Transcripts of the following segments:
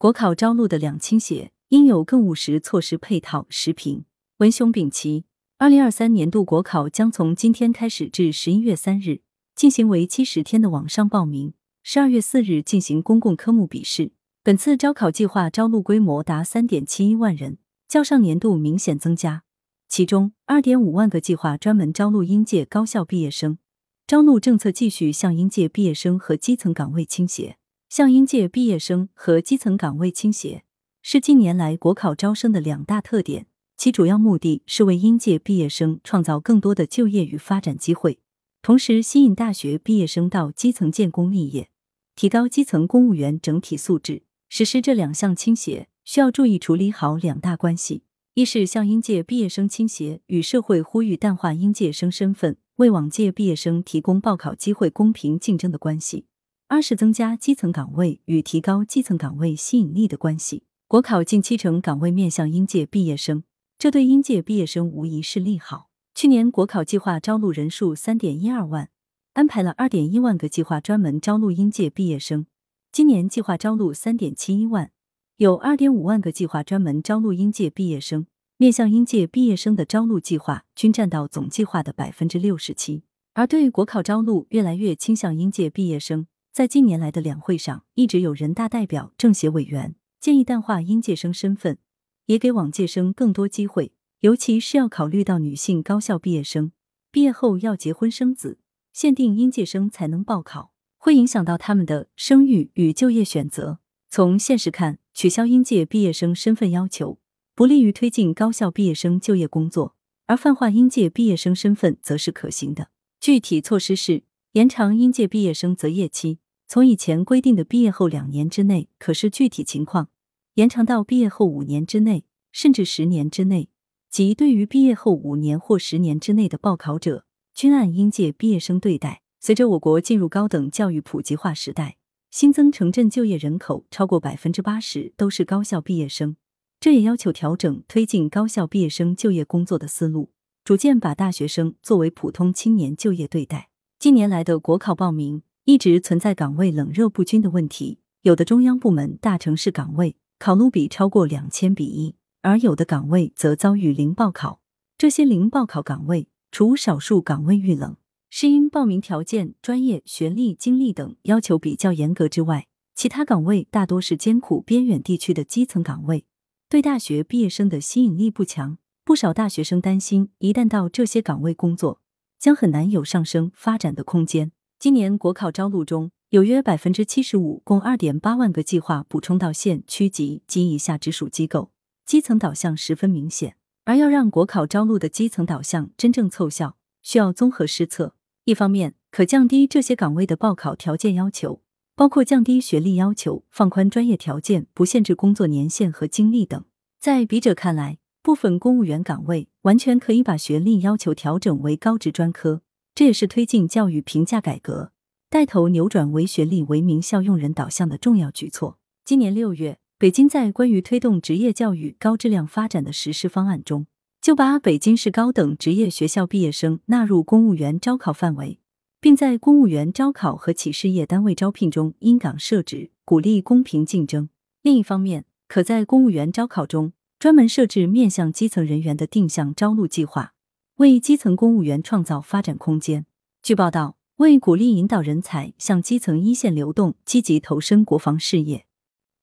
国考招录的两倾斜，应有更务实措施配套。时评：文雄丙奇。二零二三年度国考将从今天开始至十一月三日进行为期十天的网上报名，十二月四日进行公共科目笔试。本次招考计划招录规模达三点七一万人，较上年度明显增加。其中，二点五万个计划专门招录应届高校毕业生，招录政策继续向应届毕业生和基层岗位倾斜。向应届毕业生和基层岗位倾斜，是近年来国考招生的两大特点。其主要目的是为应届毕业生创造更多的就业与发展机会，同时吸引大学毕业生到基层建功立业，提高基层公务员整体素质。实施这两项倾斜，需要注意处理好两大关系：一是向应届毕业生倾斜，与社会呼吁淡化应届生身份，为往届毕业生提供报考机会公平竞争的关系。二是增加基层岗位与提高基层岗位吸引力的关系。国考近七成岗位面向应届毕业生，这对应届毕业生无疑是利好。去年国考计划招录人数三点一二万，安排了二点一万个计划专门招录应届毕业生。今年计划招录三点七一万，有二点五万个计划专门招录应届毕业生。面向应届毕业生的招录计划均占到总计划的百分之六十七，而对于国考招录越来越倾向应届毕业生。在近年来的两会上，一直有人大代表、政协委员建议淡化应届生身份，也给往届生更多机会，尤其是要考虑到女性高校毕业生毕业后要结婚生子，限定应届生才能报考，会影响到他们的生育与就业选择。从现实看，取消应届毕业生身份要求，不利于推进高校毕业生就业工作，而泛化应届毕业生身份则是可行的。具体措施是延长应届毕业生择业期。从以前规定的毕业后两年之内，可视具体情况延长到毕业后五年之内，甚至十年之内。即对于毕业后五年或十年之内的报考者，均按应届毕业生对待。随着我国进入高等教育普及化时代，新增城镇就业人口超过百分之八十都是高校毕业生，这也要求调整推进高校毕业生就业工作的思路，逐渐把大学生作为普通青年就业对待。近年来的国考报名。一直存在岗位冷热不均的问题，有的中央部门大城市岗位考录比超过两千比一，而有的岗位则遭遇零报考。这些零报考岗位，除少数岗位遇冷，是因报名条件、专业、学历、经历等要求比较严格之外，其他岗位大多是艰苦边远地区的基层岗位，对大学毕业生的吸引力不强。不少大学生担心，一旦到这些岗位工作，将很难有上升发展的空间。今年国考招录中有约百分之七十五，共二点八万个计划补充到县区级及以下直属机构，基层导向十分明显。而要让国考招录的基层导向真正奏效，需要综合施策。一方面，可降低这些岗位的报考条件要求，包括降低学历要求、放宽专业条件、不限制工作年限和经历等。在笔者看来，部分公务员岗位完全可以把学历要求调整为高职专科。这也是推进教育评价改革、带头扭转唯学历为名校用人导向的重要举措。今年六月，北京在关于推动职业教育高质量发展的实施方案中，就把北京市高等职业学校毕业生纳入公务员招考范围，并在公务员招考和企事业单位招聘中因岗设职，鼓励公平竞争。另一方面，可在公务员招考中专门设置面向基层人员的定向招录计划。为基层公务员创造发展空间。据报道，为鼓励引导人才向基层一线流动，积极投身国防事业，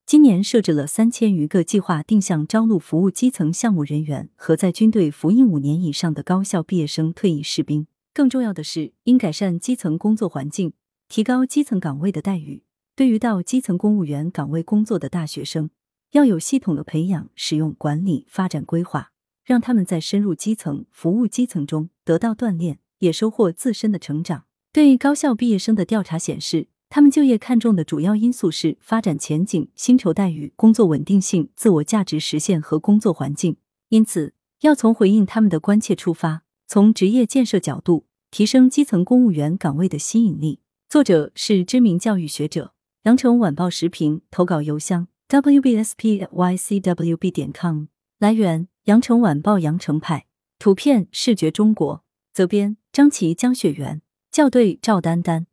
今年设置了三千余个计划定向招录服务基层项目人员和在军队服役五年以上的高校毕业生退役士兵。更重要的是，应改善基层工作环境，提高基层岗位的待遇。对于到基层公务员岗位工作的大学生，要有系统的培养、使用、管理、发展规划。让他们在深入基层、服务基层中得到锻炼，也收获自身的成长。对高校毕业生的调查显示，他们就业看重的主要因素是发展前景、薪酬待遇、工作稳定性、自我价值实现和工作环境。因此，要从回应他们的关切出发，从职业建设角度提升基层公务员岗位的吸引力。作者是知名教育学者，羊城晚报时评投稿邮箱：wbspycwb 点 com。来源。羊城晚报羊城派图片视觉中国责编张琪江雪媛校对赵丹丹。